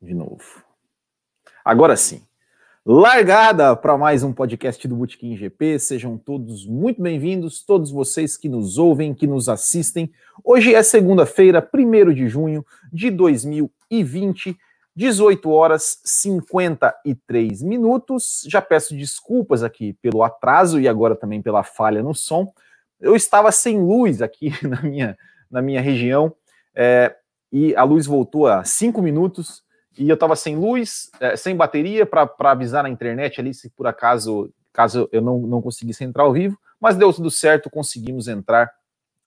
de novo. Agora sim. Largada para mais um podcast do Botequim GP. Sejam todos muito bem-vindos, todos vocês que nos ouvem, que nos assistem. Hoje é segunda-feira, 1 de junho de 2020, 18 horas 53 minutos. Já peço desculpas aqui pelo atraso e agora também pela falha no som. Eu estava sem luz aqui na minha, na minha região é, e a luz voltou a cinco minutos e eu estava sem luz, é, sem bateria para avisar na internet ali se por acaso caso eu não, não conseguisse entrar ao vivo, mas deu tudo certo, conseguimos entrar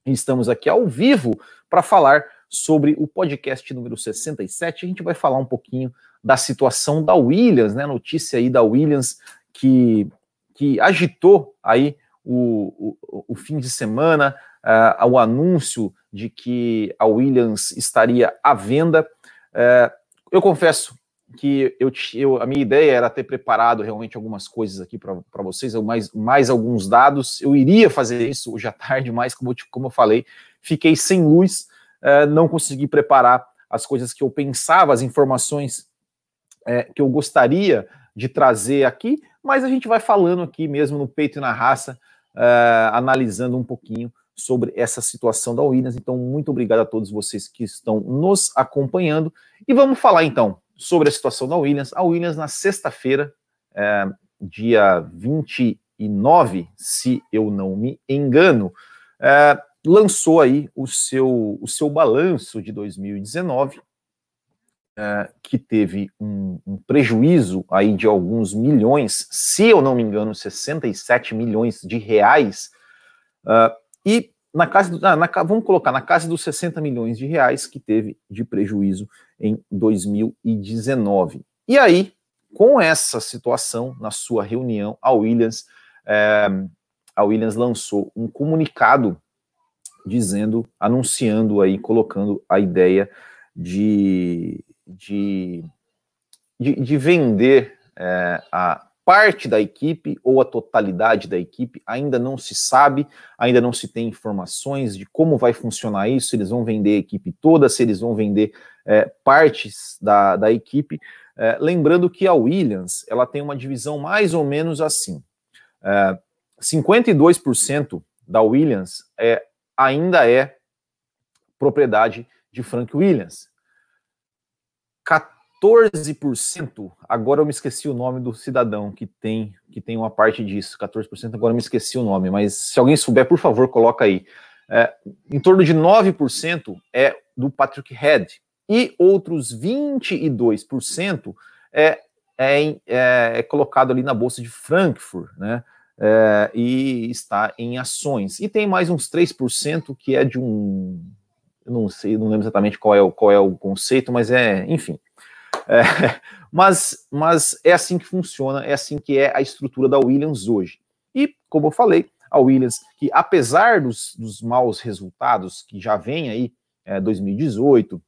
e estamos aqui ao vivo para falar sobre o podcast número 67. A gente vai falar um pouquinho da situação da Williams, né? Notícia aí da Williams que, que agitou aí o, o, o fim de semana, uh, o anúncio de que a Williams estaria à venda. Uh, eu confesso que eu, eu, a minha ideia era ter preparado realmente algumas coisas aqui para vocês, mais, mais alguns dados. Eu iria fazer isso hoje à tarde, mas como, como eu falei, fiquei sem luz, uh, não consegui preparar as coisas que eu pensava, as informações uh, que eu gostaria de trazer aqui, mas a gente vai falando aqui mesmo no peito e na raça, uh, analisando um pouquinho sobre essa situação da Williams. Então, muito obrigado a todos vocês que estão nos acompanhando. E vamos falar então sobre a situação da Williams. A Williams, na sexta-feira, é, dia 29, se eu não me engano, é, lançou aí o seu, o seu balanço de 2019, é, que teve um, um, prejuízo aí de alguns milhões, se eu não me engano, 67 milhões de reais, uh, e na casa do, na, na, vamos colocar na casa dos 60 milhões de reais que teve de prejuízo em 2019. E aí, com essa situação, na sua reunião, a Williams, é, a Williams lançou um comunicado dizendo, anunciando aí, colocando a ideia de, de, de, de vender é, a, parte da equipe ou a totalidade da equipe, ainda não se sabe, ainda não se tem informações de como vai funcionar isso, se eles vão vender a equipe toda, se eles vão vender é, partes da, da equipe. É, lembrando que a Williams ela tem uma divisão mais ou menos assim: é, 52% da Williams é, ainda é propriedade de Frank Williams. 14%, agora eu me esqueci o nome do cidadão que tem que tem uma parte disso, 14%, agora eu me esqueci o nome, mas se alguém souber, por favor, coloca aí. É, em torno de 9% é do Patrick Head, e outros 22% é, é, é, é colocado ali na Bolsa de Frankfurt, né? É, e está em ações. E tem mais uns 3% que é de um. Eu não sei, não lembro exatamente qual é o, qual é o conceito, mas é, enfim. É, mas, mas é assim que funciona, é assim que é a estrutura da Williams hoje. E, como eu falei, a Williams, que apesar dos, dos maus resultados que já vem aí, é, 2018,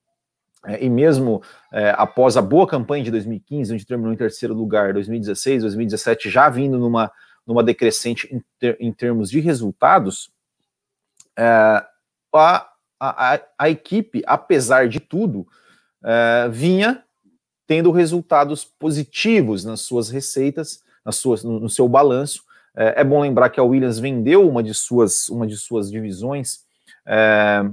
é, e mesmo é, após a boa campanha de 2015, onde terminou em terceiro lugar, 2016, 2017, já vindo numa, numa decrescente em, ter, em termos de resultados, é, a, a, a, equipe, apesar de tudo, é, vinha tendo resultados positivos nas suas receitas, nas suas, no, seu balanço. É, é, bom lembrar que a Williams vendeu uma de suas, uma de suas divisões é,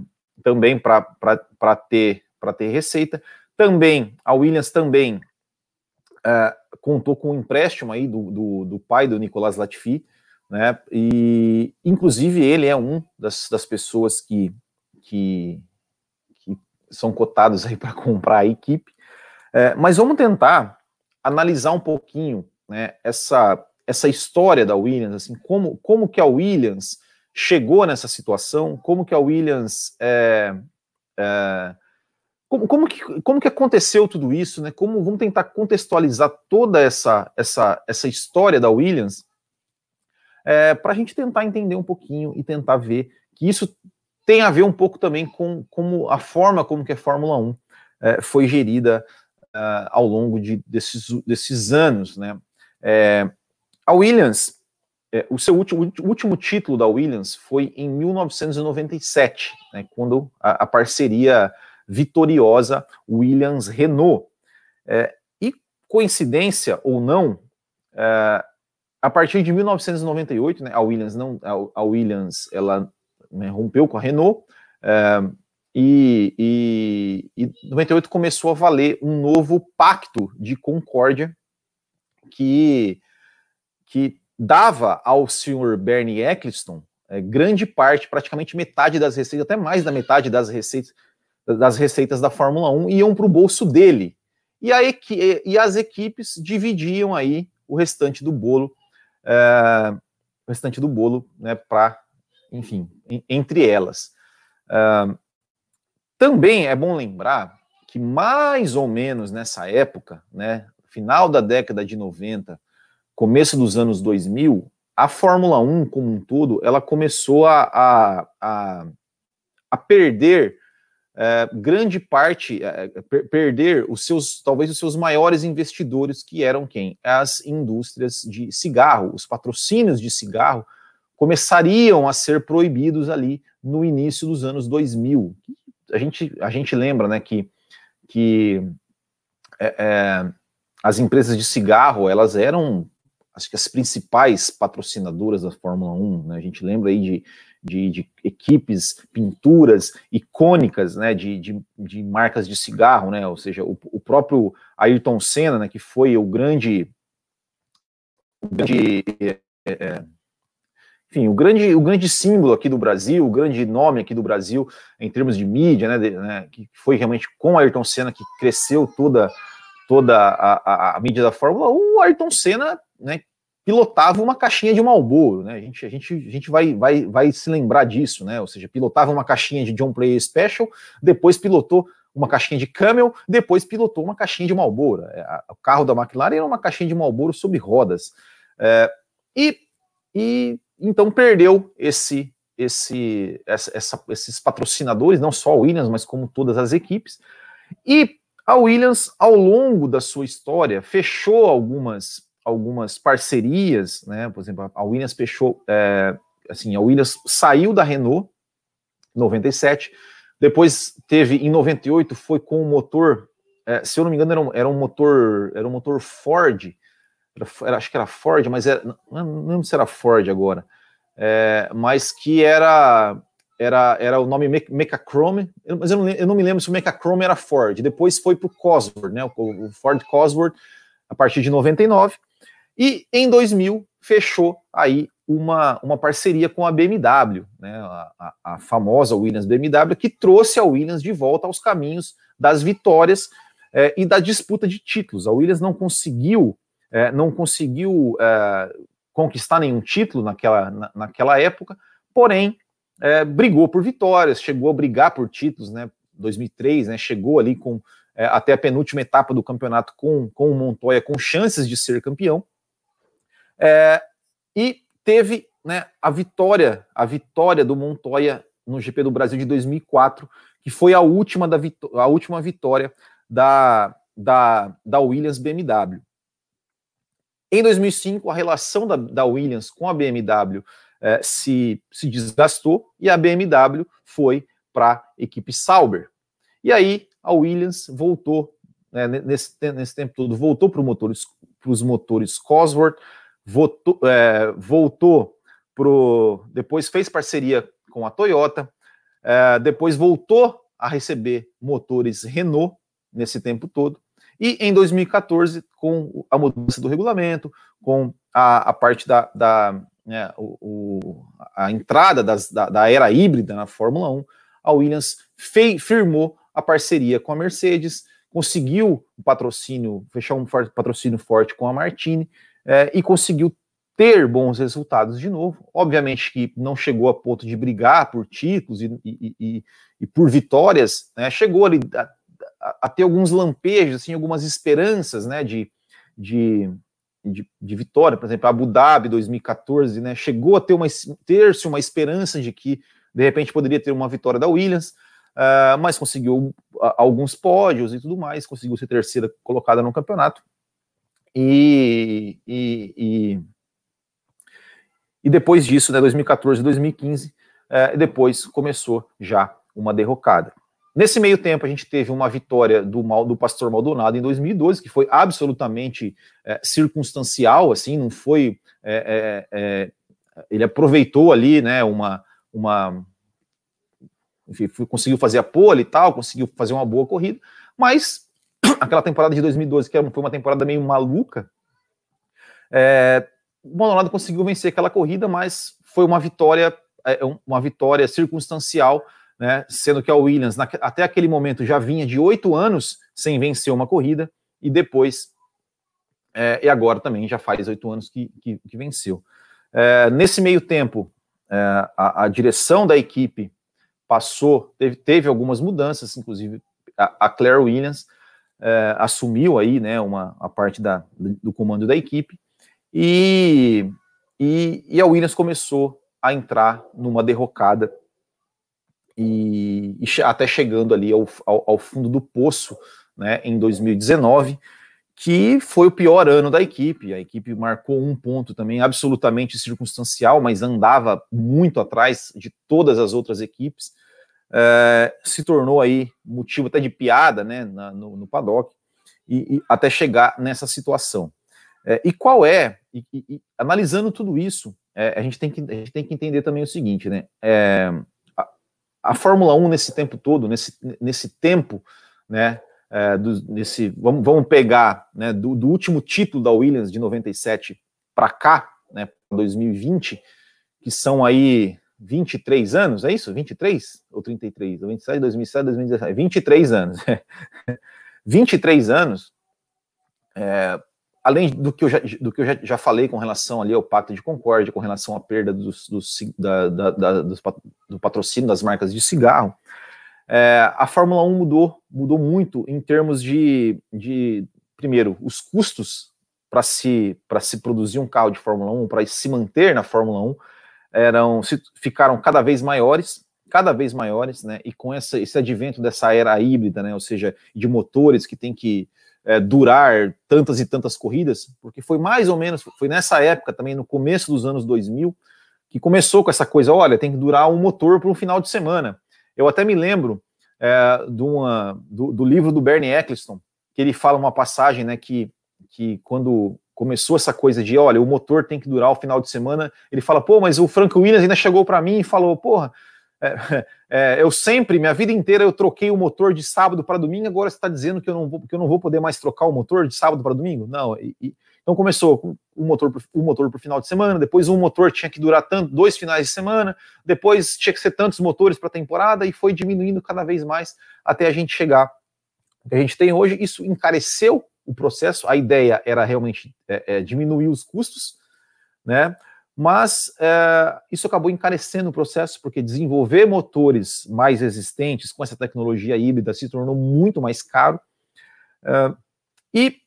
também para ter, ter receita. Também, a Williams também é, contou com um empréstimo aí do, do, do pai do Nicolas Latifi, né? E inclusive ele é um das, das pessoas que, que, que são cotados aí para comprar a equipe. É, mas vamos tentar analisar um pouquinho né, essa, essa história da Williams, assim, como, como que a Williams chegou nessa situação, como que a Williams é, é, como, como, que, como que aconteceu tudo isso, né? Como vamos tentar contextualizar toda essa essa, essa história da Williams é, para a gente tentar entender um pouquinho e tentar ver que isso tem a ver um pouco também com como a forma como que a Fórmula 1 é, foi gerida uh, ao longo de, desses, desses anos. Né? É, a Williams, é, o seu último, último título da Williams foi em 1997, né, quando a, a parceria vitoriosa Williams-Renault. É, e coincidência ou não, é, a partir de 1998, né, a Williams não, a, a Williams ela né, rompeu com a Renault é, e, e, e 98 começou a valer um novo pacto de concórdia que que dava ao senhor Bernie Eccleston é, grande parte, praticamente metade das receitas, até mais da metade das receitas das receitas da Fórmula 1 iam para o bolso dele. E, a e as equipes dividiam aí o restante do bolo, é, o restante do bolo, né, para, enfim, entre elas. É, também é bom lembrar que mais ou menos nessa época, né, final da década de 90, começo dos anos 2000, a Fórmula 1 como um todo, ela começou a, a, a, a perder é, grande parte, é, per perder os seus, talvez os seus maiores investidores, que eram quem? As indústrias de cigarro, os patrocínios de cigarro começariam a ser proibidos ali no início dos anos 2000. A gente, a gente lembra, né, que, que é, é as empresas de cigarro, elas eram acho que as principais patrocinadoras da Fórmula 1, né? A gente lembra aí de, de, de equipes, pinturas icônicas, né? De, de, de, marcas de cigarro, né? Ou seja, o, o próprio Ayrton Senna, né? Que foi o grande, o grande é, é, enfim, o grande, o grande símbolo aqui do Brasil, o grande nome aqui do Brasil em termos de mídia, né, de, né que foi realmente com Ayrton Senna que cresceu toda toda a, a, a mídia da Fórmula 1, o Ayrton Senna né, pilotava uma caixinha de Marlboro, né? A gente, a gente, a gente vai, vai, vai se lembrar disso, né? Ou seja, pilotava uma caixinha de John Player Special, depois pilotou uma caixinha de Camel, depois pilotou uma caixinha de Marlboro. É, o carro da McLaren era uma caixinha de Marlboro sobre rodas. É, e, e então perdeu esse, esse, essa, esses patrocinadores, não só a Williams, mas como todas as equipes. E a Williams, ao longo da sua história, fechou algumas, algumas parcerias, né? Por exemplo, a Williams fechou, é, assim, a Williams saiu da Renault em 97, depois teve em 98 foi com o motor, é, se eu não me engano era um, era um motor, era um motor Ford, era, acho que era Ford, mas era, não, lembro se era Ford agora, é, mas que era era, era o nome Mechachrome, mas eu não, eu não me lembro se o Mechachrome era Ford. Depois foi para o Cosworth, né, o Ford Cosworth, a partir de 99. E em 2000 fechou aí uma, uma parceria com a BMW, né, a, a, a famosa Williams BMW, que trouxe a Williams de volta aos caminhos das vitórias é, e da disputa de títulos. A Williams não conseguiu, é, não conseguiu é, conquistar nenhum título naquela, na, naquela época, porém é, brigou por vitórias, chegou a brigar por títulos, né? 2003, né? Chegou ali com é, até a penúltima etapa do campeonato com, com o Montoya com chances de ser campeão. É, e teve né, a vitória, a vitória do Montoya no GP do Brasil de 2004, que foi a última, da a última vitória da, da, da Williams BMW. Em 2005, a relação da, da Williams com a BMW é, se, se desgastou e a BMW foi para a equipe Sauber. E aí a Williams voltou, né, nesse, nesse tempo todo, voltou para os motores Cosworth, voltou, é, voltou pro, depois fez parceria com a Toyota, é, depois voltou a receber motores Renault nesse tempo todo, e em 2014, com a mudança do regulamento, com a, a parte da, da, né, o, o, a entrada das, da, da, era híbrida na Fórmula 1, a Williams fei, firmou a parceria com a Mercedes, conseguiu o patrocínio, fechar um patrocínio forte com a Martini é, e conseguiu ter bons resultados de novo. Obviamente que não chegou a ponto de brigar por títulos e, e, e, e por vitórias, né, chegou ali a, a, ter alguns lampejos, assim, algumas esperanças né, de, de de, de, vitória, por exemplo, Abu Dhabi 2014, né, chegou a ter uma ter-se uma esperança de que de repente poderia ter uma vitória da Williams, uh, mas conseguiu alguns pódios e tudo mais, conseguiu ser terceira colocada no campeonato. E, e, e, e depois disso, né, 2014 e 2015, uh, depois começou já uma derrocada. Nesse meio tempo, a gente teve uma vitória do, do pastor Maldonado em 2012, que foi absolutamente é, circunstancial, assim, não foi. É, é, ele aproveitou ali, né, uma. uma enfim, conseguiu fazer a pole e tal, conseguiu fazer uma boa corrida, mas aquela temporada de 2012, que foi uma temporada meio maluca, o Maldonado conseguiu vencer aquela corrida, mas foi uma vitória, uma vitória circunstancial né, sendo que a Williams, na, até aquele momento, já vinha de oito anos sem vencer uma corrida, e depois, é, e agora também já faz oito anos que, que, que venceu. É, nesse meio tempo, é, a, a, direção da equipe passou, teve, teve algumas mudanças, inclusive a, a Claire Williams é, assumiu aí né, uma, a parte da, do comando da equipe, e, e, e a Williams começou a entrar numa derrocada e, e até chegando ali ao, ao, ao, fundo do poço né, em 2019, que foi o pior ano da equipe. A equipe marcou um ponto também absolutamente circunstancial, mas andava muito atrás de todas as outras equipes. É, se tornou aí motivo até de piada né, na, no, no, paddock, e, e, até chegar nessa situação. É, e qual é, e, e, analisando tudo isso, é, a, gente tem que, a gente tem que entender também o seguinte, né? A Fórmula 1 nesse tempo todo, nesse, nesse tempo, né, é, do, nesse, vamos, vamos pegar, né, do, do, último título da Williams de 97 para cá, né, 2020, que são aí 23 anos, é isso? 23 ou 33? 27, 2007, 2017, 23 anos. 23 anos, é, além do que eu, já, do que eu já, já, falei com relação ali ao Pacto de Concórdia, com relação à perda dos, dos, da, da, da, dos, do patrocínio das marcas de cigarro, é, a Fórmula 1 mudou, mudou muito em termos de, de primeiro, os custos para se, se produzir um carro de Fórmula 1, para se manter na Fórmula 1, eram, se, ficaram cada vez maiores, cada vez maiores, né, e com essa, esse advento dessa era híbrida, né, ou seja, de motores que tem que é, durar tantas e tantas corridas, porque foi mais ou menos, foi nessa época também, no começo dos anos 2000, que começou com essa coisa, olha, tem que durar um motor por um final de semana. Eu até me lembro é, uma, do, do, livro do Bernie Eccleston, que ele fala uma passagem, né, que, que quando começou essa coisa de, olha, o motor tem que durar o final de semana, ele fala, pô, mas o Frank Williams ainda chegou para mim e falou, porra, é, é, eu sempre, minha vida inteira, eu troquei o motor de sábado para domingo, agora você está dizendo que eu, não vou, que eu não vou poder mais trocar o motor de sábado para domingo? Não. E, e, então começou com um motor um motor para o final de semana, depois um motor tinha que durar tanto, dois finais de semana, depois tinha que ser tantos motores para a temporada, e foi diminuindo cada vez mais até a gente chegar. O que a gente tem hoje, isso encareceu o processo, a ideia era realmente é, é, diminuir os custos, né? Mas é, isso acabou encarecendo o processo, porque desenvolver motores mais resistentes com essa tecnologia híbrida se tornou muito mais caro. É, e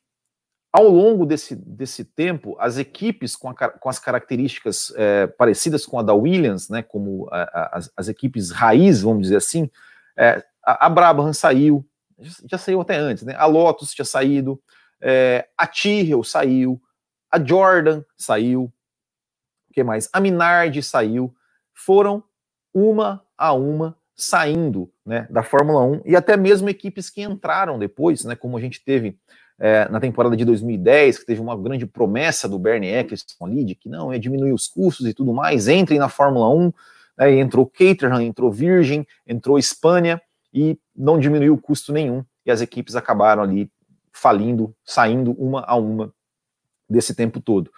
ao longo desse, desse tempo, as equipes com, a, com as características é, parecidas com a da Williams, né, como a, a, as, as, equipes raiz, vamos dizer assim, é, a, Brabham saiu, já, saiu até antes, né, a Lotus tinha saído, é, a Tyrrell saiu, a Jordan saiu, que mais? A Minardi saiu, foram uma a uma saindo né, da Fórmula 1 e até mesmo equipes que entraram depois, né, como a gente teve é, na temporada de 2010, que teve uma grande promessa do Bernie Eccleston ali, de que não, é diminuir os custos e tudo mais, entrem na Fórmula 1, né, entrou Caterham, entrou Virgin, entrou Espanha e não diminuiu o custo nenhum, e as equipes acabaram ali falindo, saindo uma a uma desse tempo todo.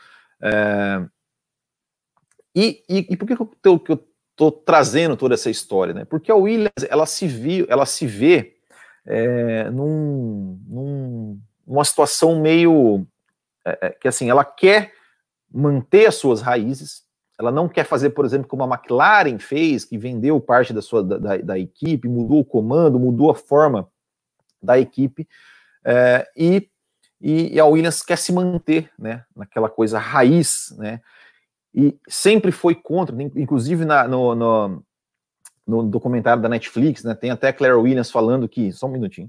É, e, e, e por que, que eu estou trazendo toda essa história? Né? Porque a Williams ela se viu, ela se vê é, num, num, numa situação meio é, é, que assim, ela quer manter as suas raízes, ela não quer fazer, por exemplo, como a McLaren fez, que vendeu parte da sua da, da, da equipe, mudou o comando, mudou a forma da equipe, é, e, e, a Williams quer se manter né, naquela coisa raiz, né? E sempre foi contra, inclusive na, no, no, no, documentário da Netflix, né, tem até Claire Williams falando que, só um minutinho,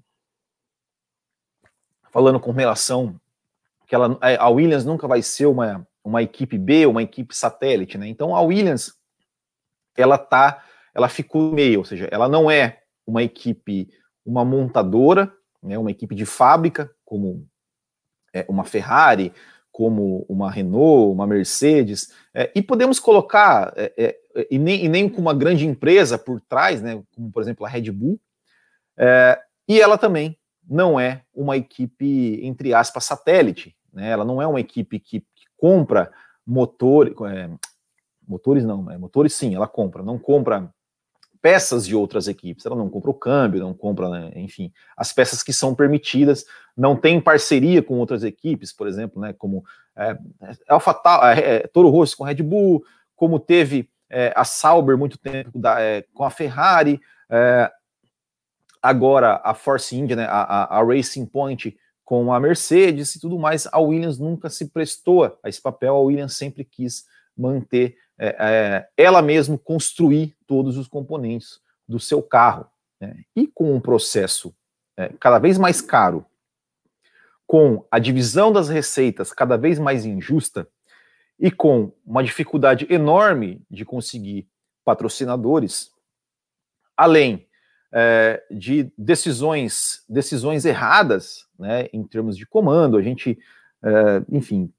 falando com relação que ela, a Williams nunca vai ser uma, uma equipe B, uma equipe satélite, né, então a Williams, ela tá, ela ficou meio, ou seja, ela não é uma equipe, uma montadora, né, uma equipe de fábrica, como é, uma Ferrari, como uma Renault, uma Mercedes, é, e podemos colocar, é, é, e, nem, e, nem, com uma grande empresa por trás, né, como por exemplo a Red Bull, é, e ela também não é uma equipe, entre aspas, satélite, né, ela não é uma equipe que, que compra motor, é, motores não, motores sim, ela compra, não compra peças de outras equipes. Ela não compra o câmbio, não compra, né, enfim, as peças que são permitidas, não tem parceria com outras equipes, por exemplo, né, como é, AlphaTauri, é, é, Toro Rosso com Red Bull, como teve é, a Sauber muito tempo da, é, com a Ferrari, é, agora a Force India, né, a, a, Racing Point com a Mercedes e tudo mais. A Williams nunca se prestou a esse papel, a Williams sempre quis manter é, é, ela mesma construir todos os componentes do seu carro. Né? E com um processo é, cada vez mais caro, com a divisão das receitas cada vez mais injusta e com uma dificuldade enorme de conseguir patrocinadores, além é, de decisões decisões erradas, né, em termos de comando, a gente, é, enfim,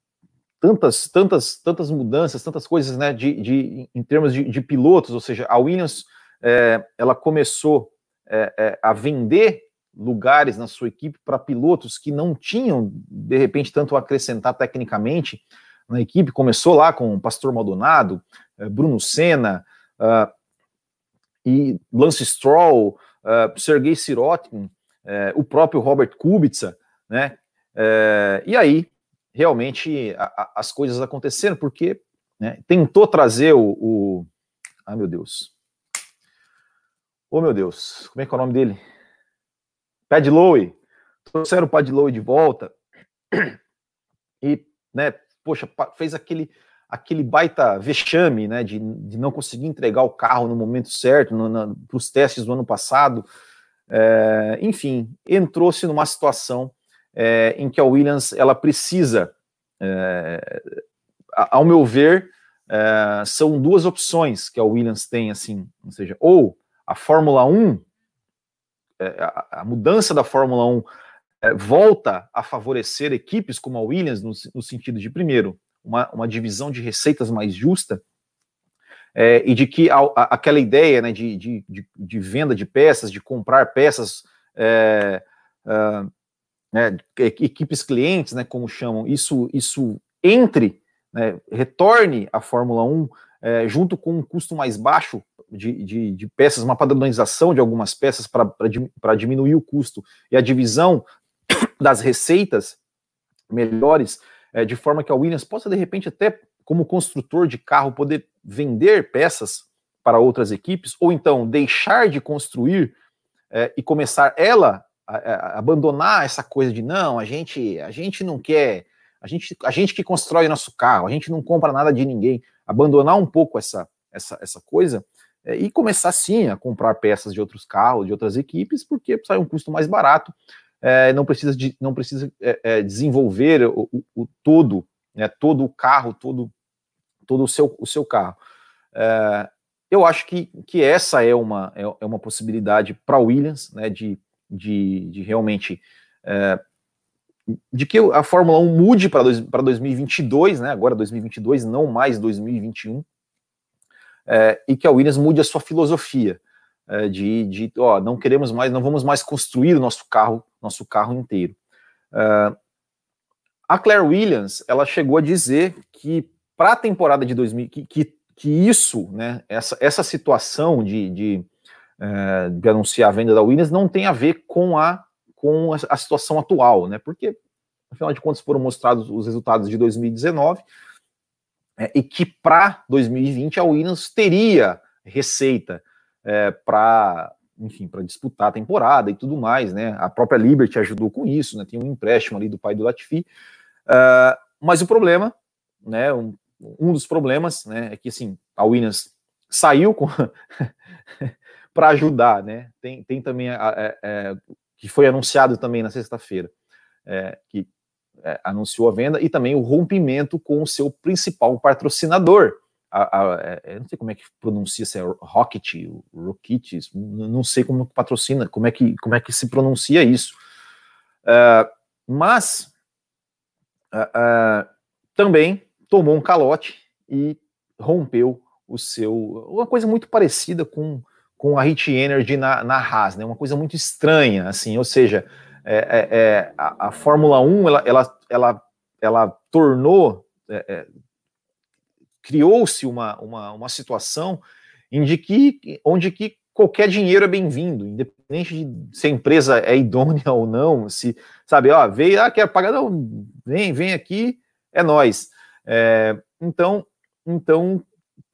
tantas, tantas, tantas mudanças, tantas coisas, né, de, de em termos de, de pilotos, ou seja, a Williams, é, ela começou é, é, a vender lugares na sua equipe para pilotos que não tinham, de repente, tanto a acrescentar tecnicamente na equipe. Começou lá com o Pastor Maldonado, é, Bruno Senna, uh, e Lance Stroll, uh, Sergei Sirotkin, uh, o próprio Robert Kubica, né? e aí realmente a, a, as coisas aconteceram, porque né, tentou trazer o, o. Ai, meu Deus. Oh, meu Deus, como é que é o nome dele? Pad Lowe. Trouxeram o Pad Lowe de volta. E, né, poxa, fez aquele, aquele baita vexame, né, de, de não conseguir entregar o carro no momento certo, para os testes do ano passado. É, enfim, entrou-se numa situação é, em que a Williams ela precisa, é, ao meu ver, é, são duas opções que a Williams tem, assim, ou seja, ou a Fórmula 1, é, a, a, mudança da Fórmula 1 é, volta a favorecer equipes como a Williams, no, no sentido de, primeiro, uma, uma, divisão de receitas mais justa, é, e de que a, a, aquela ideia né, de, de, de, venda de peças, de comprar peças é, uh, né, equipes clientes, né, como chamam, isso, isso entre, né, retorne à Fórmula 1 é, junto com um custo mais baixo de, de, de peças, uma padronização de algumas peças para diminuir o custo e a divisão das receitas melhores, é, de forma que a Williams possa, de repente, até como construtor de carro, poder vender peças para outras equipes, ou então deixar de construir é, e começar ela abandonar essa coisa de não, a gente, a gente não quer, a gente, a gente que constrói nosso carro, a gente não compra nada de ninguém, abandonar um pouco essa, essa, essa coisa é, e começar sim a comprar peças de outros carros, de outras equipes, porque sai um custo mais barato, é, não precisa, de, não precisa é, é desenvolver o, o, o, todo, né, todo o carro, todo, todo o, seu, o seu carro. É, eu acho que, que essa é uma, é, é uma possibilidade para Williams, né, de de, de realmente é, de que a Fórmula 1 mude para 2022, né? Agora 2022, não mais 2021, é, e que a Williams mude a sua filosofia é, de, de, ó, não queremos mais, não vamos mais construir o nosso carro, nosso carro inteiro. A Claire Williams, ela chegou a dizer que para a temporada de 2000, que, que, que isso, né? Essa, essa situação de, de é, de anunciar a venda da Williams não tem a ver com a, com a, situação atual, né? Porque, afinal de contas, foram mostrados os resultados de 2019 é, e que para 2020 a Williams teria receita é, para enfim, para disputar a temporada e tudo mais, né? A própria Liberty ajudou com isso, né? Tem um empréstimo ali do pai do Latifi. Uh, mas o problema, né? Um, um dos problemas, né? É que assim, a Williams saiu com para ajudar, né? Tem, tem também a, a, a, é, é, que foi anunciado também na sexta-feira, é, que é, anunciou a venda e também o rompimento com o seu principal patrocinador, é, não sei como é que pronuncia, se é Rocket, Rocket, não sei como patrocina, como é que, como é que se pronuncia isso. Uh, mas uh, também tomou um calote e rompeu o seu. Uma coisa muito parecida com, com a Hit Energy na, na Haas, né? Uma coisa muito estranha, assim, ou seja, é, é, é a, a, Fórmula 1 ela, ela, ela, ela tornou. É, é, criou-se uma, uma, uma situação em que, onde que qualquer dinheiro é bem-vindo, independente de se a empresa é idônea ou não, se, sabe, ó, veio, ah, quer pagar, não, vem, vem aqui, é nós. É, então, então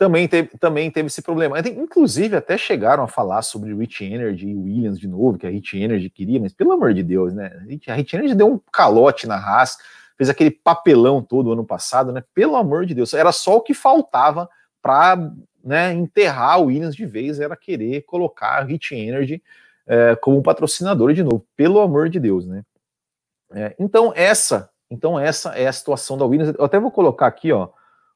também teve, também teve esse problema. Inclusive, até chegaram a falar sobre Rich Energy e Williams de novo, que a Rich Energy queria, mas pelo amor de Deus, né? A Rich Energy deu um calote na Haas, fez aquele papelão todo ano passado, né? Pelo amor de Deus, era só o que faltava para né, enterrar o Williams de vez, era querer colocar a Rich Energy é, como patrocinador de novo, pelo amor de Deus, né? É, então, essa então, essa é a situação da Williams. Eu até vou colocar aqui, ó,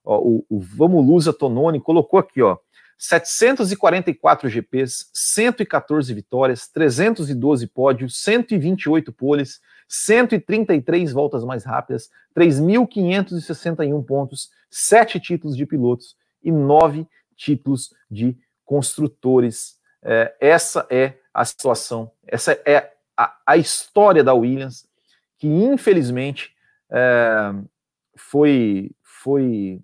ó o, o Vamos Lusa Tononi colocou aqui, ó, 744 GPs, 114 vitórias, 312 pódios, 128 poles, 133 voltas mais rápidas, 3.561 pontos, 7 títulos de pilotos e 9 títulos de construtores. É, essa é a situação, essa é a, a história da Williams, que infelizmente é, foi, foi,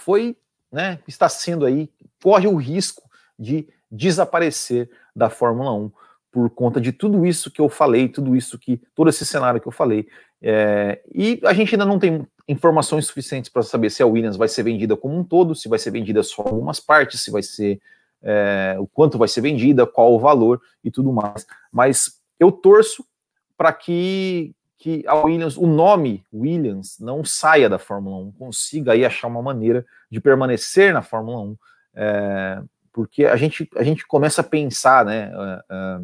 foi, né, está sendo aí, corre o risco de desaparecer da Fórmula 1 por conta de tudo isso que eu falei, tudo isso que, todo esse cenário que eu falei. É, e a gente ainda não tem informações suficientes para saber se a Williams vai ser vendida como um todo, se vai ser vendida só algumas partes, se vai ser é, o quanto vai ser vendida, qual o valor e tudo mais. Mas eu torço para que que a Williams, o nome Williams, não saia da Fórmula 1, consiga aí achar uma maneira de permanecer na Fórmula 1, é, porque a gente, a gente começa a pensar, né, é,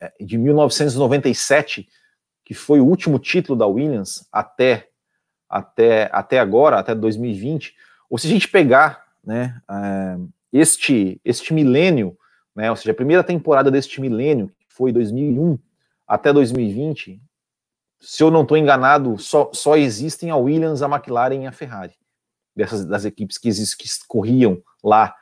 é, de 1997, que foi o último título da Williams até, até, até agora, até 2020, ou se a gente pegar, né, é, este, este milênio, né, ou seja, a primeira temporada deste milênio, que foi 2001 até 2020, se eu não estou enganado, só, só existem a Williams, a McLaren e a Ferrari, dessas das equipes que, que corriam lá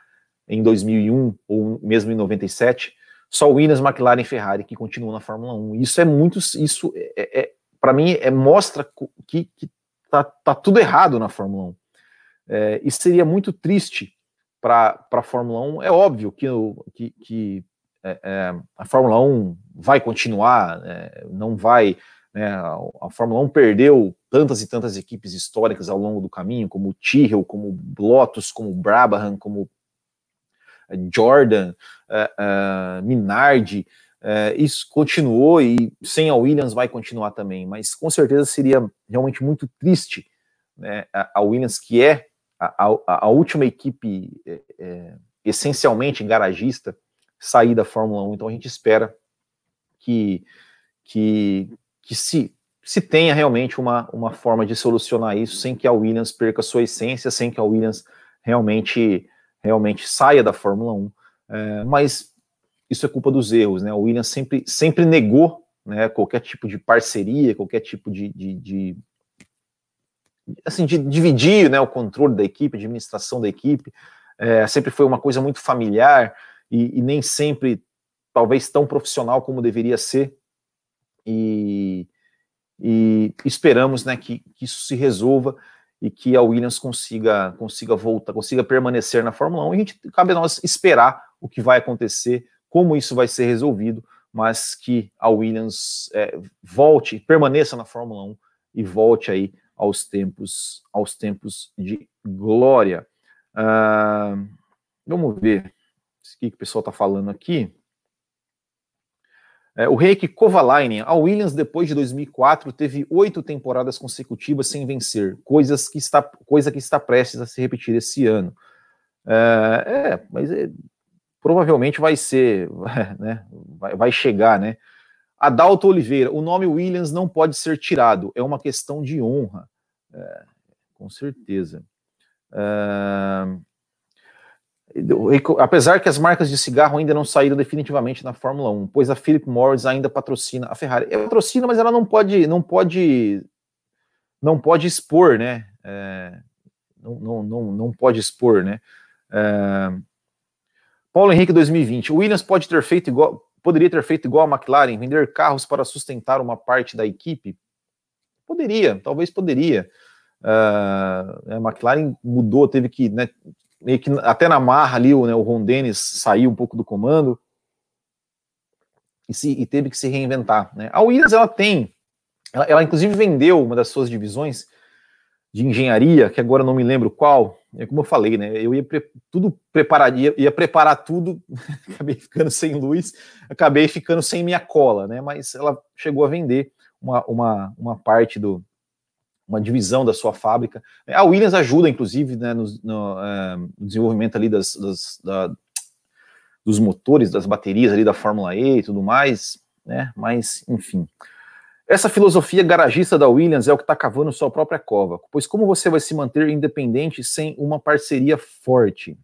em 2001 ou mesmo em 97, só Williams, McLaren e Ferrari que continuam na Fórmula 1. Isso é muito, isso é, é, é para mim é, mostra que, que tá, tá, tudo errado na Fórmula 1. É, isso seria muito triste para a Fórmula 1. É óbvio que, que, que é, é, a Fórmula 1 vai continuar, é, não vai né, a, Fórmula 1 perdeu tantas e tantas equipes históricas ao longo do caminho, como Tyrrell, como Lotus, como Brabham, como eh, Jordan, uh, uh, Minardi, uh, isso continuou e sem a Williams vai continuar também, mas com certeza seria realmente muito triste né, a, a Williams, que é a, a, a última equipe é, essencialmente garagista, sair da Fórmula 1, então a gente espera que, que, que se, se tenha realmente uma, uma forma de solucionar isso sem que a Williams perca sua essência, sem que a Williams realmente, realmente saia da Fórmula 1. É, mas isso é culpa dos erros, né? A Williams sempre, sempre negou né, qualquer tipo de parceria, qualquer tipo de, de, de assim, de dividir né, o controle da equipe, a administração da equipe. É, sempre foi uma coisa muito familiar e, e nem sempre, talvez, tão profissional como deveria ser e, e esperamos né, que, que, isso se resolva e que a Williams consiga, consiga voltar, consiga permanecer na Fórmula 1. E a gente cabe a nós esperar o que vai acontecer, como isso vai ser resolvido, mas que a Williams é, volte, permaneça na Fórmula 1 e volte aí aos tempos, aos tempos de glória. Uh, vamos ver o que, que o pessoal está falando aqui. É, o Reiki Kovalainen, a Williams, depois de 2004, teve oito temporadas consecutivas sem vencer, coisas que está, coisa que está prestes a se repetir esse ano. É, é mas é, provavelmente vai ser, né, vai, vai chegar, né? Adalto Oliveira, o nome Williams não pode ser tirado, é uma questão de honra. É, com certeza. Uh, apesar que as marcas de cigarro ainda não saíram definitivamente na Fórmula 1, pois a Philip Morris ainda patrocina a Ferrari. Ela patrocina, mas ela não pode, não pode, não pode expor, né? É, não, não, não, não pode expor, né? É, Paulo Henrique 2020. O Williams pode ter feito igual, poderia ter feito igual a McLaren, vender carros para sustentar uma parte da equipe? Poderia, talvez poderia. Uh, a McLaren mudou, teve que, né, meio que até na marra ali, o, né, o Ron Dennis saiu um pouco do comando e, se, e teve que se reinventar. Né? A Williams, ela tem, ela, ela, inclusive vendeu uma das suas divisões de engenharia, que agora não me lembro qual, é como eu falei, né, eu ia pre, tudo prepararia, ia preparar tudo, acabei ficando sem luz, acabei ficando sem minha cola, né, mas ela chegou a vender uma, uma, uma parte do, uma divisão da sua fábrica. A Williams ajuda, inclusive, né, no, no, é, no desenvolvimento ali das, das da, dos motores, das baterias ali da Fórmula E e tudo mais, né? Mas, enfim. Essa filosofia garagista da Williams é o que está cavando sua própria cova, pois como você vai se manter independente sem uma parceria forte?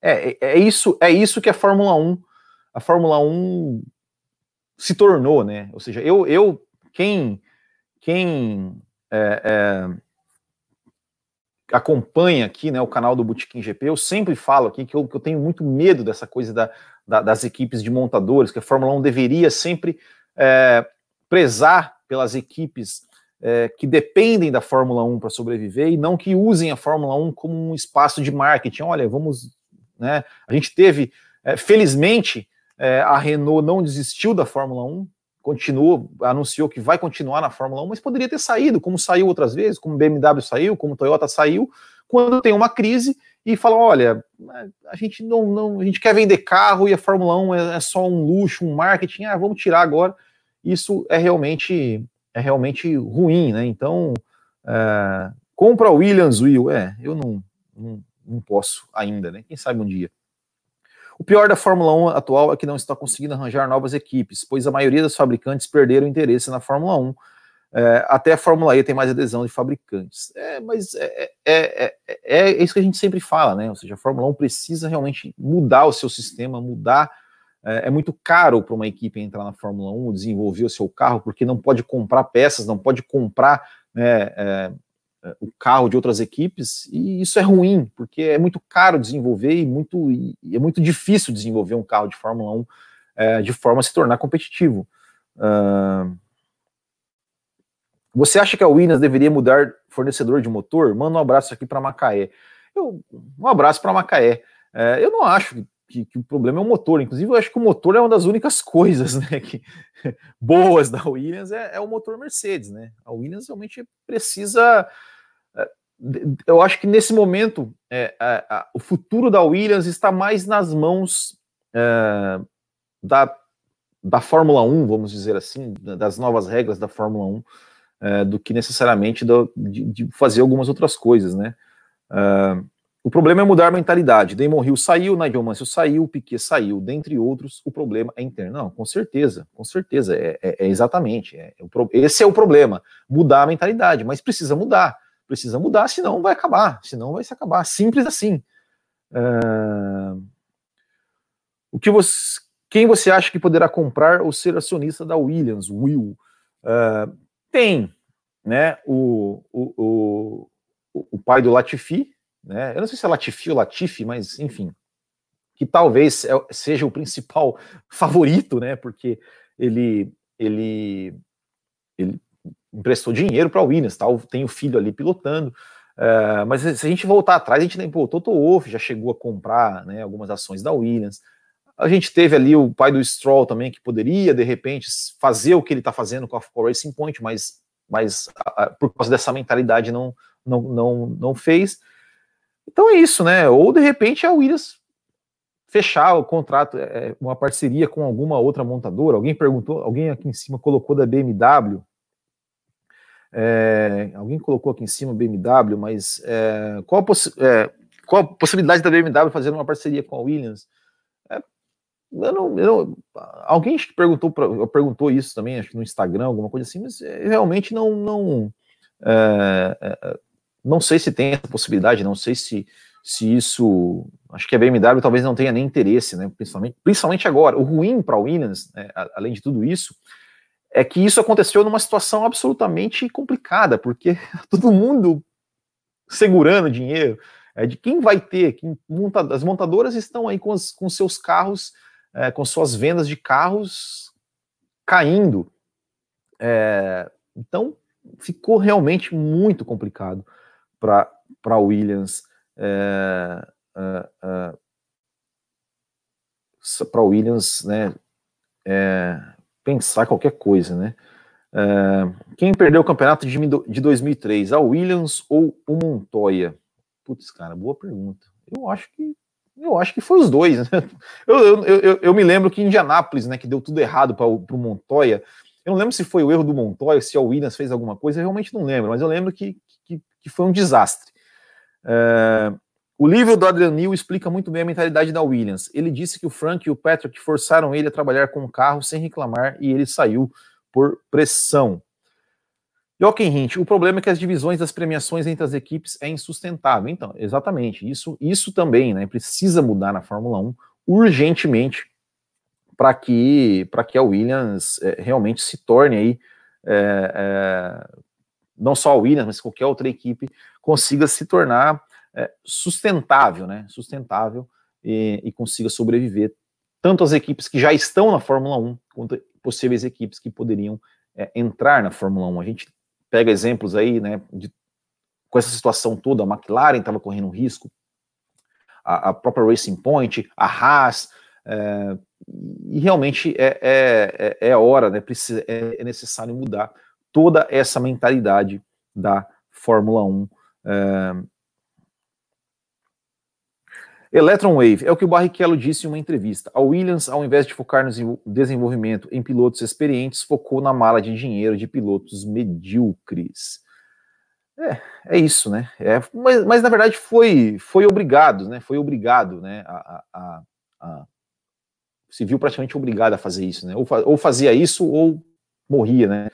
É, é, é isso, é isso que a Fórmula 1, a Fórmula 1 se tornou, né? Ou seja, eu, eu quem, quem é, é, acompanha aqui né, o canal do Botequim GP, eu sempre falo aqui que eu, que eu tenho muito medo dessa coisa da, da, das equipes de montadores, que a Fórmula 1 deveria sempre é, prezar pelas equipes é, que dependem da Fórmula 1 para sobreviver e não que usem a Fórmula 1 como um espaço de marketing. Olha, vamos. Né, a gente teve, é, felizmente, é, a Renault não desistiu da Fórmula 1, continuou, anunciou que vai continuar na Fórmula 1, mas poderia ter saído, como saiu outras vezes, como BMW saiu, como Toyota saiu, quando tem uma crise e fala, olha, a gente não, não a gente quer vender carro e a Fórmula 1 é, é só um luxo, um marketing, ah, vamos tirar agora. Isso é realmente é realmente ruim, né? Então, é, compra Williams, Will, é, eu não, não, não posso ainda, né? Quem sabe um dia. O pior da Fórmula 1 atual é que não está conseguindo arranjar novas equipes, pois a maioria dos fabricantes perderam interesse na Fórmula 1. É, até a Fórmula E tem mais adesão de fabricantes. É, mas é, é, é, isso que a gente sempre fala, né? Ou seja, a Fórmula 1 precisa realmente mudar o seu sistema, mudar. É, muito caro para uma equipe entrar na Fórmula 1, desenvolver o seu carro, porque não pode comprar peças, não pode comprar né, o carro de outras equipes, e isso é ruim, porque é muito caro desenvolver e, muito, e é muito difícil desenvolver um carro de Fórmula 1 é, de forma a se tornar competitivo. Uh, você acha que a Williams deveria mudar fornecedor de motor? Manda um abraço aqui para Macaé. Eu, um abraço para Macaé. É, eu não acho que, que, o problema é o motor. Inclusive, eu acho que o motor é uma das únicas coisas né, que, boas da Williams é, é o motor Mercedes. Né? A Williams realmente precisa eu acho que nesse momento é, é, o futuro da Williams está mais nas mãos é, da, da Fórmula 1, vamos dizer assim, das novas regras da Fórmula 1, é, do que necessariamente do, de, de, fazer algumas outras coisas, né? É, o problema é mudar a mentalidade. Damon Hill saiu, Nigel Mansell saiu, Piquet saiu, dentre outros, o problema é interno. Não, com certeza, com certeza, é, é, é exatamente. esse é o problema, mudar a mentalidade, mas precisa mudar precisa mudar, senão vai acabar, senão vai se acabar. Simples assim. Uh, o que você, quem você acha que poderá comprar ou ser acionista da Williams? Will. Uh, tem, né? O, o, o, o, pai do Latifi, né? Eu não sei se é Latifi ou Latifi, mas enfim, que talvez é, seja o principal favorito, né? Porque ele ele ele emprestou dinheiro para o Williams, tal, tem o filho ali pilotando. Uh, mas se a gente voltar atrás, a gente pô, o Toto Wolff já chegou a comprar né, algumas ações da Williams. A gente teve ali o pai do Stroll também, que poderia, de repente, fazer o que ele está fazendo com a, com a Racing Point, mas, mas a, a, por causa dessa mentalidade não, não, não, não fez. Então é isso, né? Ou de repente a Williams fechar o contrato, é, uma parceria com alguma outra montadora. Alguém perguntou, alguém aqui em cima colocou da BMW. É, alguém colocou aqui em cima BMW, mas é, qual, a é, qual, a possibilidade da BMW fazer uma parceria com a Williams? É, eu não, eu não, alguém perguntou, pra, perguntou isso também, acho que no Instagram, alguma coisa assim, mas é, realmente não, não, é, não sei se tem essa possibilidade, não sei se, se isso. Acho que a BMW talvez não tenha nem interesse, né? Principalmente, principalmente agora. O ruim para a Williams, né, além de tudo isso, é que isso aconteceu numa situação absolutamente complicada, porque todo mundo segurando dinheiro, é, de quem vai ter, quem monta, as montadoras estão aí com, as, com seus carros, é, com suas vendas de carros caindo. É, então ficou realmente muito complicado para a Williams. É, é, é para Williams, né, é, pensar qualquer coisa, né? quem perdeu o campeonato de, de 2003, a Williams ou o Montoya? Putz, cara, boa pergunta. Eu acho que eu acho que foi os dois. Né? Eu, eu, eu, eu, me lembro que Indianápolis, né, que deu tudo errado para o Montoya. Eu não lembro se foi o erro do Montoya, se a Williams fez alguma coisa, eu realmente não lembro, mas eu lembro que, que, que foi um desastre. É, o livro do Adrian Neal explica muito bem a mentalidade da Williams. Ele disse que o Frank e o Patrick forçaram ele a trabalhar com o carro sem reclamar e ele saiu por pressão. Jochen Hint, o problema é que as divisões das premiações entre as equipes é insustentável. Então, exatamente, isso, isso também né, precisa mudar na Fórmula 1 urgentemente para que, que a Williams é, realmente se torne aí, é, é, não só a Williams, mas qualquer outra equipe consiga se tornar é, sustentável, né? Sustentável e, e, consiga sobreviver tanto as equipes que já estão na Fórmula 1 quanto possíveis equipes que poderiam é, entrar na Fórmula 1. A gente pega exemplos aí, né, de, com essa situação toda, a McLaren estava correndo um risco, a, a, própria Racing Point, a Haas, é, e realmente é, é, é, é hora, né, precisa, é, é, necessário mudar toda essa mentalidade da Fórmula 1. É, Electron Wave é o que o Barrichello disse em uma entrevista. A Williams, ao invés de focar no desenvolvimento em pilotos experientes, focou na mala de dinheiro de pilotos medíocres. É, é isso, né? É, mas, mas, na verdade foi, foi obrigado, né? Foi obrigado, né? A, a, a, se viu praticamente obrigado a fazer isso, né? Ou, ou fazia isso ou morria, né?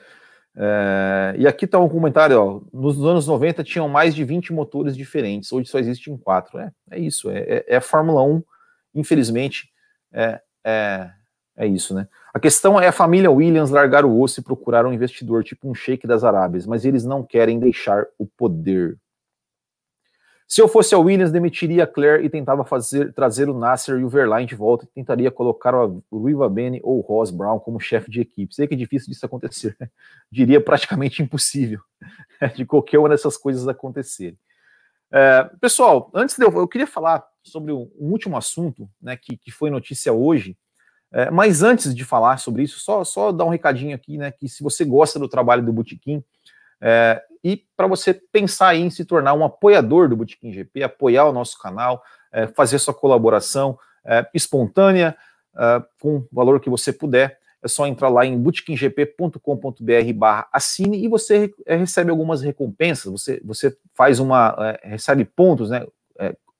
É, e aqui está um comentário, ó, nos anos 90 tinham mais de 20 motores diferentes, hoje só existem quatro. É, é isso, é, é, é a Fórmula 1, infelizmente, é, é, é isso, né? A questão é a família Williams largar o osso e procurar um investidor, tipo um sheik das Arábias, mas eles não querem deixar o poder. Se eu fosse a Williams, demitiria a Claire e tentava fazer, trazer o Nasser e o Verlaine de volta tentaria colocar o Riva Bene ou o Ross Brown como chefe de equipe. Sei que é difícil disso acontecer. Né? Diria praticamente impossível de qualquer uma dessas coisas acontecerem. É, pessoal, antes de eu, eu queria falar sobre um, um último assunto né, que, que foi notícia hoje. É, mas antes de falar sobre isso, só, só dar um recadinho aqui, né? Que se você gosta do trabalho do Botequim, é, e para você pensar em se tornar um apoiador do Botequim GP, apoiar o nosso canal, é, fazer sua colaboração é, espontânea, é, com o valor que você puder, é só entrar lá em botequimgp.com.br barra assine e você é, recebe algumas recompensas, você, você faz uma, é, recebe pontos, né?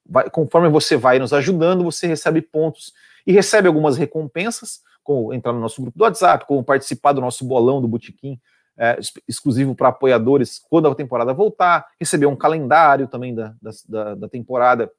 Vai, conforme você vai nos ajudando, você recebe pontos e recebe algumas recompensas, como entrar no nosso grupo do WhatsApp, como participar do nosso bolão do Botequim é, exclusivo para apoiadores quando a temporada voltar, receber um calendário também da, da, da temporada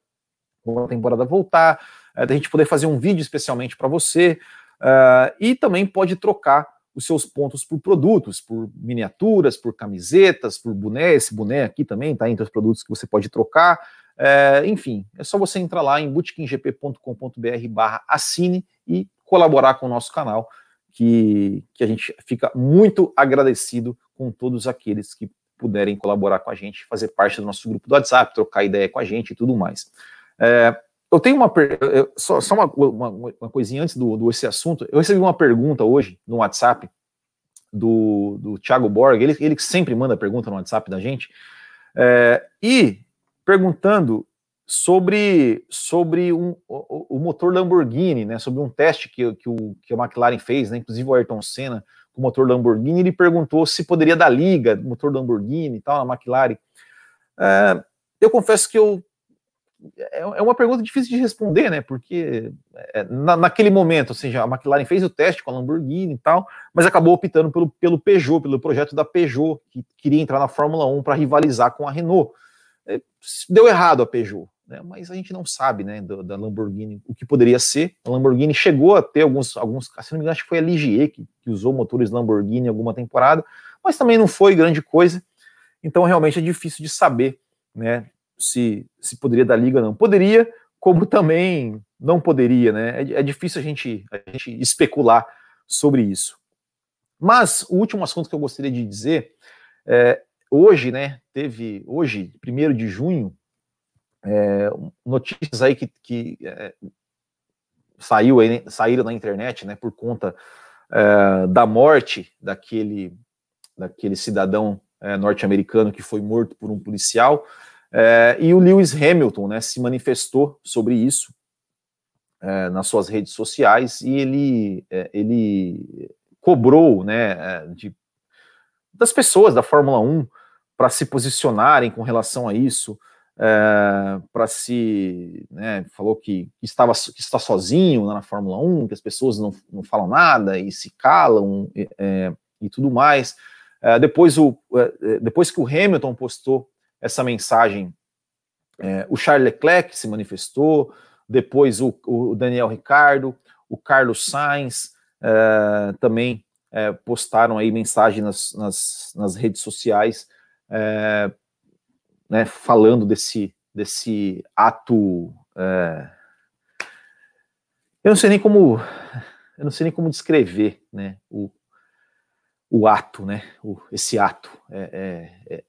quando a temporada voltar, é, da gente poder fazer um vídeo especialmente para você, é, e também pode trocar os seus pontos por produtos, por miniaturas, por camisetas, por boné, esse boné aqui também está entre os produtos que você pode trocar, é, enfim, é só você entrar lá em bootkinggp.com.br barra assine e colaborar com o nosso canal que, que a gente fica muito agradecido com todos aqueles que puderem colaborar com a gente, fazer parte do nosso grupo do WhatsApp, trocar ideia com a gente e tudo mais. É, eu tenho uma só, só uma, uma, uma, coisinha antes do, do esse assunto. Eu recebi uma pergunta hoje no WhatsApp do, do Thiago Borg, ele, ele sempre manda pergunta no WhatsApp da gente, é, e perguntando sobre, sobre um, o, o, motor Lamborghini, né, sobre um teste que, que, o, que a McLaren fez, né, inclusive o Ayrton Senna com o motor Lamborghini, ele perguntou se poderia dar liga motor Lamborghini e tal, na McLaren. É, eu confesso que eu é, é uma pergunta difícil de responder, né? Porque é, na, naquele momento, ou seja, a McLaren fez o teste com a Lamborghini e tal, mas acabou optando pelo, pelo Peugeot, pelo projeto da Peugeot, que queria entrar na Fórmula 1 para rivalizar com a Renault. é, deu errado a Peugeot, né? mas a gente não sabe, né, do, da Lamborghini, o que poderia ser. A Lamborghini chegou a ter alguns, alguns se não me engano, acho que foi a Ligier que, que usou motores Lamborghini em alguma temporada, mas também não foi grande coisa. Então, realmente é difícil de saber, né, se, se poderia dar liga ou não. Poderia, como também não poderia, né? É, é difícil a gente, a gente especular sobre isso. Mas o último assunto que eu gostaria de dizer é, hoje, né, teve, hoje, primeiro de junho, é, notícias aí que, que é, saiu aí, saíram na internet, né, por conta é, da morte daquele, daquele cidadão é, norte-americano que foi morto por um policial, é, e o Lewis Hamilton, né, se manifestou sobre isso é, nas suas redes sociais e ele, ele cobrou, né, de, das pessoas da Fórmula 1 para se posicionarem com relação a isso, é, para se, né, falou que, estava que está sozinho na Fórmula 1, que as pessoas não, não falam nada e se calam é, e tudo mais. É, depois, o, depois que o Hamilton postou essa mensagem, o Charles Leclerc se manifestou, depois o, o Daniel Ricardo, o Carlos Sainz também postaram aí mensagem nas, nas, nas redes sociais né, falando desse, desse ato. É... Eu não sei nem como. Eu não sei nem como descrever né, o, o ato, né? O, esse ato. É, é, é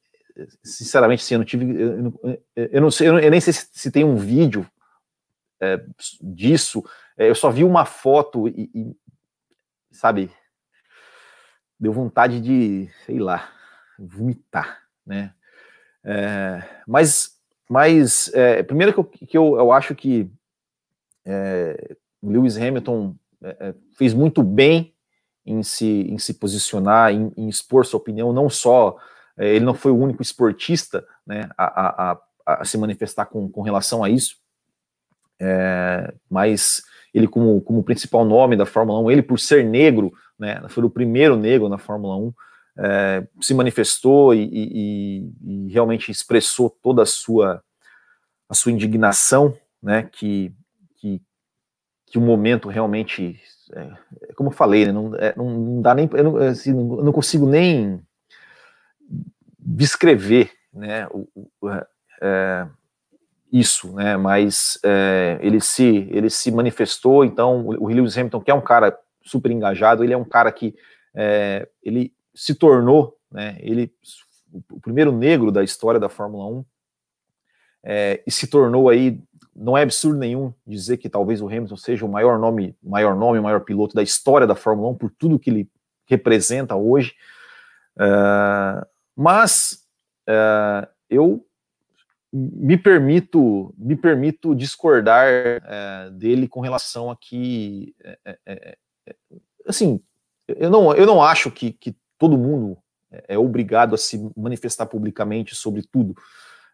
sinceramente, sim, eu não tive. Eu, não, eu não sei, eu, nem sei se, se tem um vídeo é, disso. É, eu só vi uma foto e, e, sabe, deu vontade de, sei lá, vomitar, né? É, mas, mas é, primeiro que, eu, que eu, eu acho que é, Lewis Hamilton é, é, fez muito bem em se, em se posicionar, em, em expor sua opinião, não só, é, ele não foi o único esportista né, a, a, a se manifestar com, com relação a isso, é, mas ele como, como principal nome da Fórmula 1, ele por ser negro, né, foi o primeiro negro na Fórmula 1, é, se manifestou e, e, e, realmente expressou toda a sua, a sua indignação, né, que, que, que o momento realmente, é, como eu falei, né, não, é, não, dá nem, eu não, assim, eu não consigo nem descrever, né, o, o é, é isso, né, mas é, ele se ele se manifestou, então o Lewis Hamilton, que é um cara super engajado, ele é um cara que é, ele se tornou, né, ele, o primeiro negro da história da Fórmula 1, é, e se tornou aí, não é absurdo nenhum dizer que talvez o Hamilton seja o maior nome, maior nome, maior piloto da história da Fórmula 1, por tudo que ele representa hoje, é, mas é, eu me permito me permito discordar é, dele com relação a que assim eu não eu não acho que, que todo mundo é, é obrigado a se manifestar publicamente sobre tudo.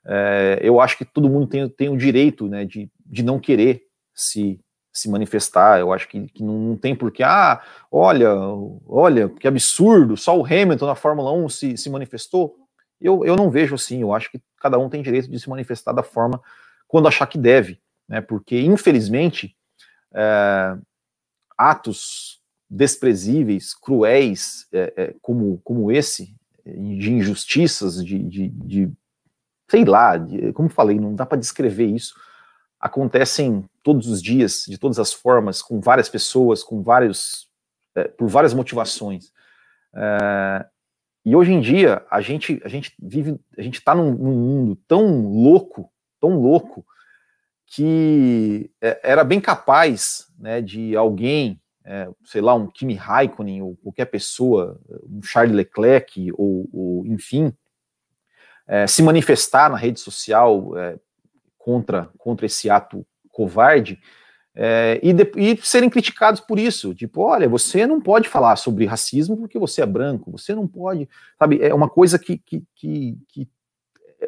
É, eu acho que todo mundo tem, tem o direito né, de, de não querer se, se manifestar. Eu acho que, que não, não tem porquê. Ah, olha, olha, que absurdo, só o Hamilton na Fórmula 1 se, se manifestou. Eu, eu não vejo assim. Eu acho que cada um tem direito de se manifestar da forma quando achar que deve. Né, porque, infelizmente, é, atos desprezíveis, cruéis, é, é, como, como esse, de injustiças, de, de, de sei lá, de, como falei, não dá para descrever isso, acontecem todos os dias, de todas as formas, com várias pessoas, com vários, é, por várias motivações. É, e hoje em dia a gente a gente vive, a gente está num, num, mundo tão louco, tão louco que é, era bem capaz, né, de alguém é, sei lá, um Kimi Raikkonen ou qualquer pessoa, um Charles Leclerc ou, ou enfim, é, se manifestar na rede social é, contra, contra esse ato covarde é, e, de, e, serem criticados por isso. Tipo, olha, você não pode falar sobre racismo porque você é branco, você não pode, sabe? É uma coisa que, que, que, que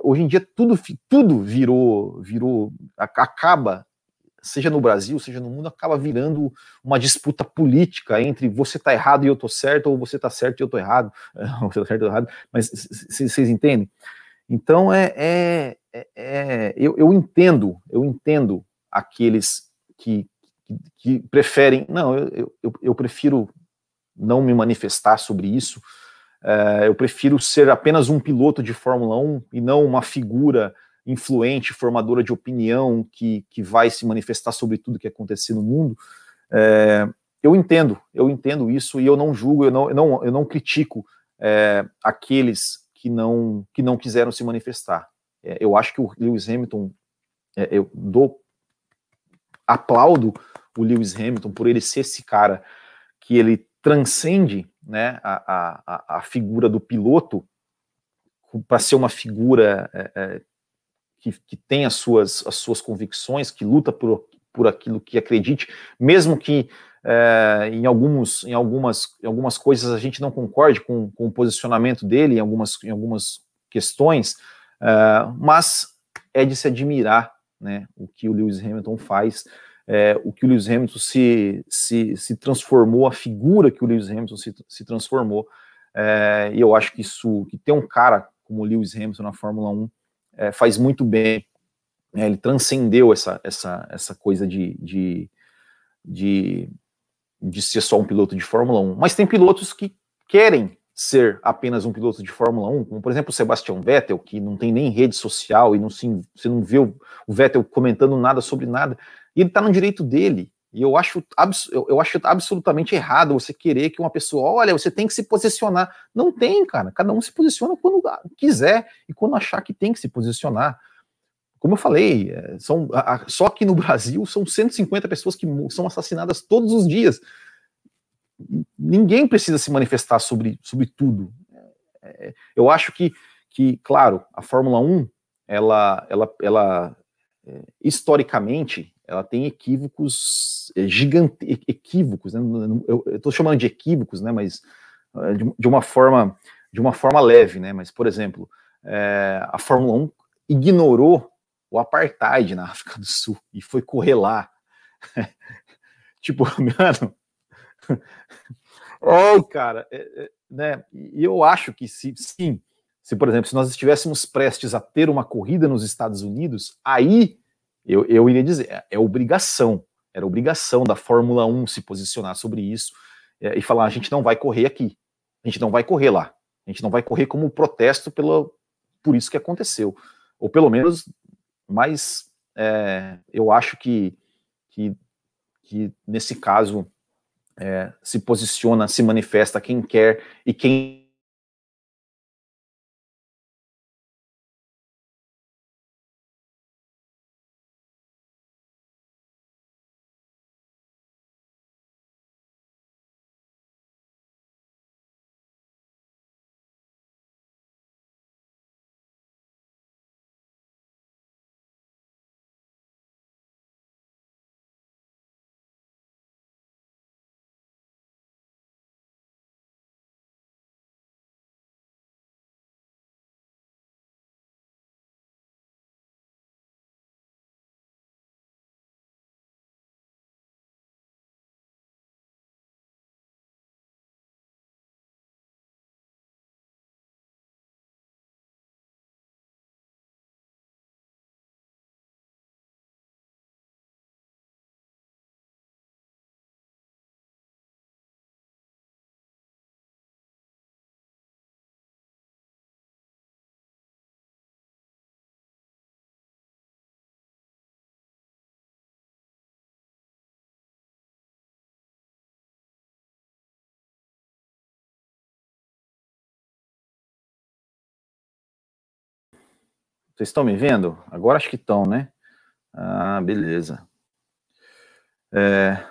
hoje em dia tudo, tudo virou, virou, acaba seja no Brasil, seja no mundo, acaba virando uma disputa política entre você tá errado e eu tô certo, ou você tá certo e eu tô errado, você tá certo e eu tô errado, mas vocês entendem? Então é, é, é, é eu, eu, entendo, eu entendo aqueles que, que, preferem, não, eu, eu, eu, prefiro não me manifestar sobre isso, é, eu prefiro ser apenas um piloto de Fórmula 1 e não uma figura influente, formadora de opinião que, que vai se manifestar sobre tudo que acontecer no mundo. É, eu entendo, eu entendo isso e eu não julgo, eu não, eu não, eu não critico é, aqueles que não, que não quiseram se manifestar. É, eu acho que o Lewis Hamilton, é, eu dou, aplaudo o Lewis Hamilton por ele ser esse cara que ele transcende né, a, a, a figura do piloto para ser uma figura é, é, que, que tem as suas, as suas convicções, que luta por, por aquilo que acredite, mesmo que é, em, alguns, em, algumas, em algumas coisas a gente não concorde com, com o posicionamento dele, em algumas, em algumas questões, é, mas é de se admirar né, o que o Lewis Hamilton faz, é, o que o Lewis Hamilton se, se, se transformou, a figura que o Lewis Hamilton se, se transformou, é, e eu acho que isso, que ter um cara como o Lewis Hamilton na Fórmula 1 é, faz muito bem, né, ele transcendeu essa, essa, essa coisa de, de, de de ser só um piloto de Fórmula 1, mas tem pilotos que querem ser apenas um piloto de Fórmula 1, como por exemplo o Sebastian Vettel, que não tem nem rede social e não se, você não vê o, o Vettel comentando nada sobre nada, e ele está no direito dele. E eu acho, eu, acho absolutamente errado você querer que uma pessoa, olha, você tem que se posicionar. Não tem, cara. Cada um se posiciona quando quiser e quando achar que tem que se posicionar. Como eu falei, é, são, só aqui no Brasil são 150 pessoas que são assassinadas todos os dias. Ninguém precisa se manifestar sobre, sobre tudo. É, eu acho que, que, claro, a Fórmula 1, ela, ela, ela é, historicamente, ela tem equívocos gigantes, equívocos, né? eu estou chamando de equívocos, né? mas de, de, uma forma de uma forma leve, né? Mas, por exemplo, é, a Fórmula 1 ignorou o apartheid na África do Sul e foi correr lá. tipo, mano. Ai, cara, é, é, né? E eu acho que se, sim, se, por exemplo, se nós estivéssemos prestes a ter uma corrida nos Estados Unidos, aí eu, eu iria dizer, é, é obrigação, era obrigação da Fórmula 1 se posicionar sobre isso é, e falar: a gente não vai correr aqui, a gente não vai correr lá, a gente não vai correr como protesto pelo, por isso que aconteceu. Ou pelo menos mas é, eu acho que, que, que nesse caso é, se posiciona, se manifesta quem quer e quem Vocês estão me vendo? Agora acho que estão, né? Ah, beleza. É,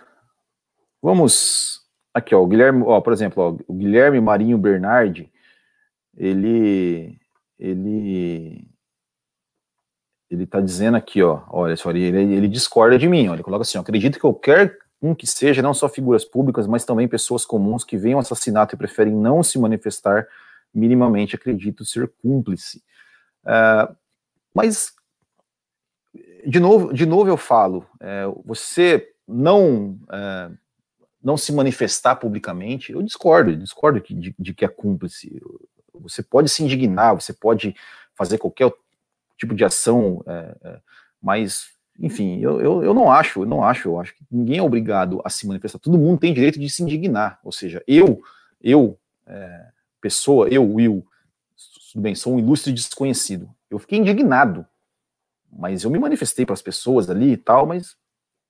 vamos aqui, ó, o Guilherme, ó, por exemplo, ó, o Guilherme Marinho Bernardi, ele ele ele tá dizendo aqui, ó, olha só, ele, ele discorda de mim, ó, ele coloca assim, ó, acredito que qualquer um que seja, não só figuras públicas, mas também pessoas comuns que veem o assassinato e preferem não se manifestar minimamente, acredito ser cúmplice. Uh, mas, de novo, de novo eu falo, é, você não é, não se manifestar publicamente, eu discordo, eu discordo de, de, que é cúmplice. Você pode se indignar, você pode fazer qualquer tipo de ação, é, é, mas, enfim, eu, eu, eu, não acho, eu não acho, eu acho que ninguém é obrigado a se manifestar, todo mundo tem direito de se indignar, ou seja, eu, eu, é, pessoa, eu, Will, tudo bem, sou um ilustre desconhecido, eu fiquei indignado, mas eu me manifestei para as pessoas ali e tal, mas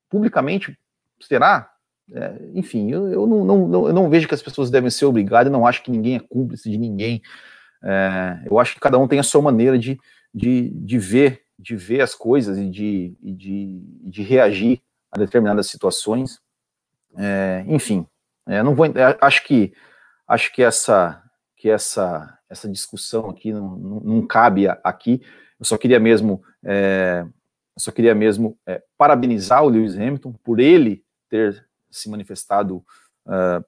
publicamente, será? É, enfim, eu, eu não, não, eu não vejo que as pessoas devem ser obrigadas, não acho que ninguém é cúmplice de ninguém, é, eu acho que cada um tem a sua maneira de, de, de ver de ver as coisas e de, de, de reagir a determinadas situações. É, enfim, é, não vou, é, acho que acho que essa que essa essa discussão aqui não, não, não cabe aqui. Eu só queria mesmo é, só queria mesmo é, parabenizar o Lewis Hamilton por ele ter se manifestado uh,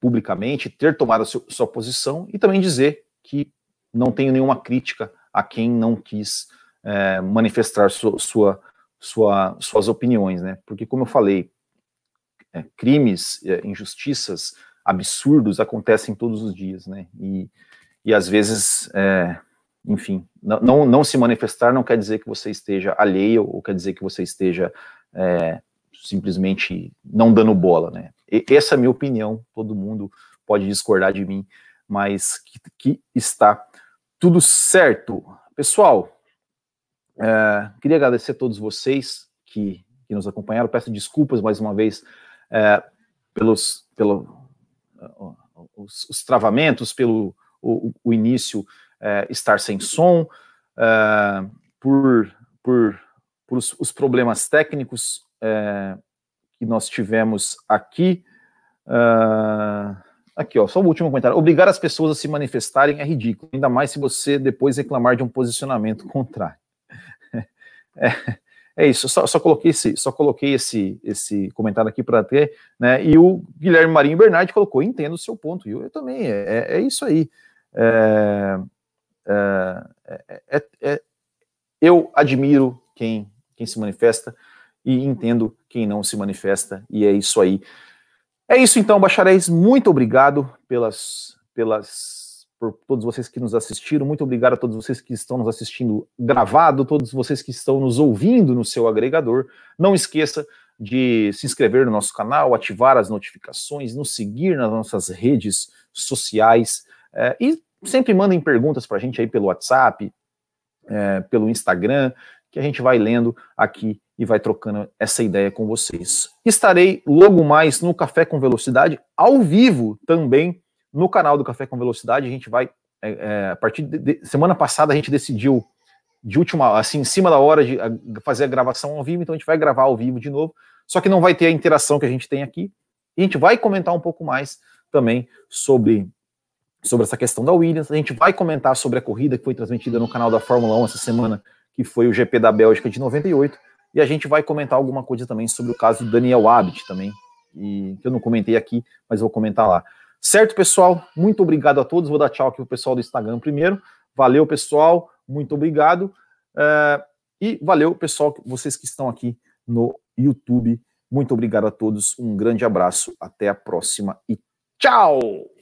publicamente, ter tomado a sua, posição e também dizer que não tenho nenhuma crítica a quem não quis é, manifestar sua, sua, sua, suas opiniões, né? Porque, como eu falei, é, crimes, é, injustiças, absurdos acontecem todos os dias, né? E, e às vezes, é, enfim, não, não, não, se manifestar não quer dizer que você esteja alheio ou quer dizer que você esteja é, simplesmente não dando bola, né? E, essa é a minha opinião, todo mundo pode discordar de mim, mas que, que está tudo certo. Pessoal, é, queria agradecer a todos vocês que, que, nos acompanharam. Peço desculpas mais uma vez é, pelos pelo, os, os, travamentos, pelo o, o início é, estar sem som, é, por, por, por os, os, problemas técnicos é, que nós tivemos aqui. Uh, Aqui, ó, só o último comentário. Obrigar as pessoas a se manifestarem é ridículo, ainda mais se você depois reclamar de um posicionamento contrário. É, é isso, só, só, coloquei esse, só coloquei esse, esse comentário aqui para ter, né? E o Guilherme Marinho Bernardi colocou, entendo o seu ponto, e eu, eu também, é, é, é isso aí. É, é, é, eu admiro quem, quem se manifesta e entendo quem não se manifesta, e é isso aí. É isso então, bacharéis. Muito obrigado pelas, pelas, por todos vocês que nos assistiram. Muito obrigado a todos vocês que estão nos assistindo gravado, todos vocês que estão nos ouvindo no seu agregador. Não esqueça de se inscrever no nosso canal, ativar as notificações, nos seguir nas nossas redes sociais é, e sempre mandem perguntas para a gente aí pelo WhatsApp, é, pelo Instagram, que a gente vai lendo aqui e vai trocando essa ideia com vocês. Estarei logo mais no Café com Velocidade, ao vivo também no canal do Café com Velocidade. A gente vai, é, é, a partir de, de, semana passada, a gente decidiu de última, assim, em cima da hora de fazer a gravação ao vivo, então a gente vai gravar ao vivo de novo, só que não vai ter a interação que a gente tem aqui. E a gente vai comentar um pouco mais também sobre sobre essa questão da Williams. A gente vai comentar sobre a corrida que foi transmitida no canal da Fórmula 1 essa semana, que foi o GP da Bélgica de 98. E a gente vai comentar alguma coisa também sobre o caso do Daniel Abit também, e, que eu não comentei aqui, mas vou comentar lá. Certo, pessoal? Muito obrigado a todos. Vou dar tchau aqui pro pessoal do Instagram primeiro. Valeu, pessoal. Muito obrigado. Uh, e valeu, pessoal, vocês que estão aqui no YouTube. Muito obrigado a todos. Um grande abraço. Até a próxima e tchau!